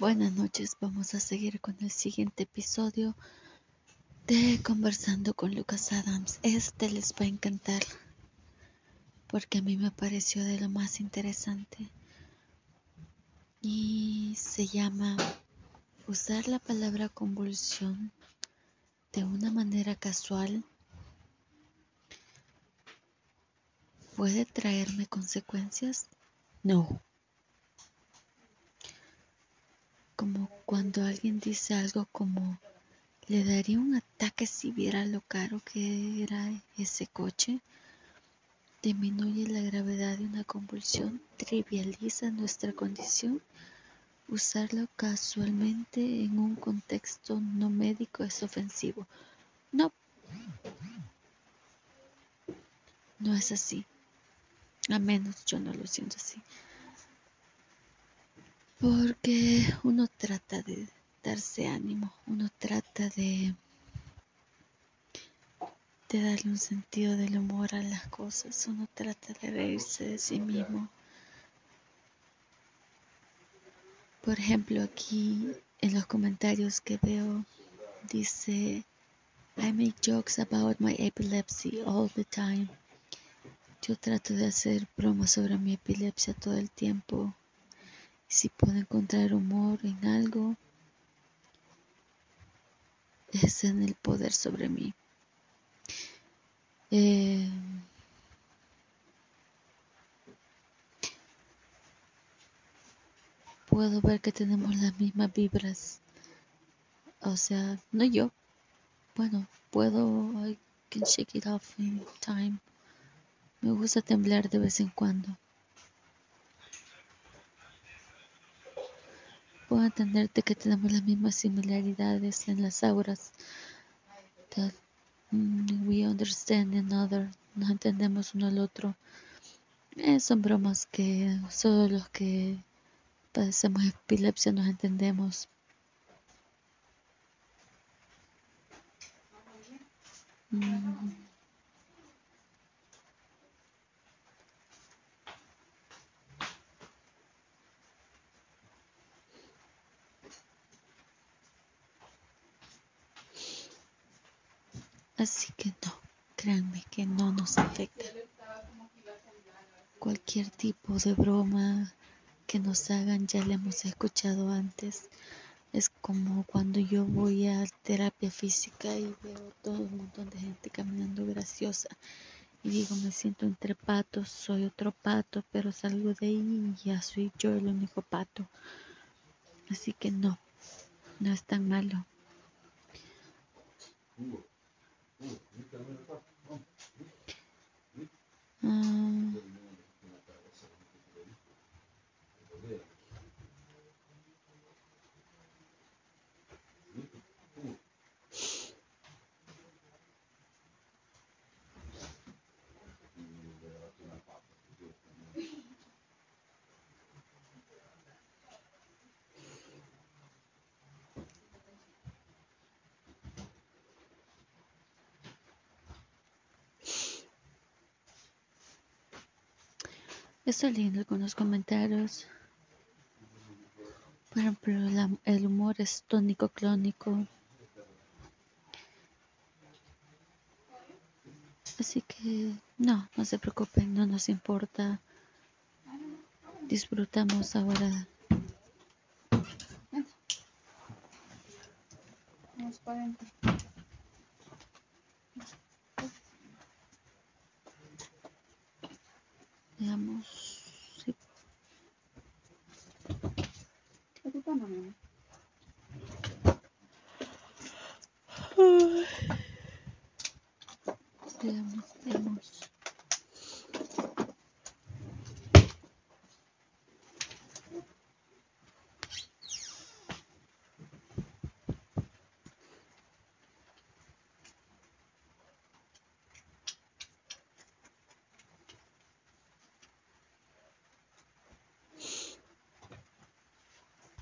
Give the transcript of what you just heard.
Buenas noches, vamos a seguir con el siguiente episodio de Conversando con Lucas Adams. Este les va a encantar porque a mí me pareció de lo más interesante y se llama usar la palabra convulsión de una manera casual puede traerme consecuencias? No. como cuando alguien dice algo como le daría un ataque si viera lo caro que era ese coche, disminuye la gravedad de una convulsión, trivializa nuestra condición. Usarlo casualmente en un contexto no médico es ofensivo. No. No es así. A menos yo no lo siento así porque uno trata de darse ánimo, uno trata de, darle un sentido del humor a las cosas, uno trata de reírse de sí mismo. Por ejemplo, aquí en los comentarios que veo dice, I make jokes about my epilepsy all the time. Yo trato de hacer bromas sobre mi epilepsia todo el tiempo si puedo encontrar humor en algo, es en el poder sobre mí. Eh, puedo ver que tenemos las mismas vibras. O sea, no yo. Bueno, puedo, I can shake it off in time. Me gusta temblar de vez en cuando. Puedo entenderte que tenemos las mismas similaridades en las auras. Mm, we understand another, nos entendemos uno al otro. Eh, son bromas que solo los que padecemos epilepsia nos entendemos. Mm. Así que no, créanme que no nos afecta. Cualquier tipo de broma que nos hagan ya la hemos escuchado antes. Es como cuando yo voy a terapia física y veo todo un montón de gente caminando graciosa y digo me siento entre patos, soy otro pato, pero salgo de ahí y ya soy yo el único pato. Así que no, no es tan malo. Mm. Estoy leyendo algunos comentarios. Por ejemplo, el humor es tónico clónico. Así que no, no se preocupen, no nos importa. Disfrutamos ahora. Veamos, veamos.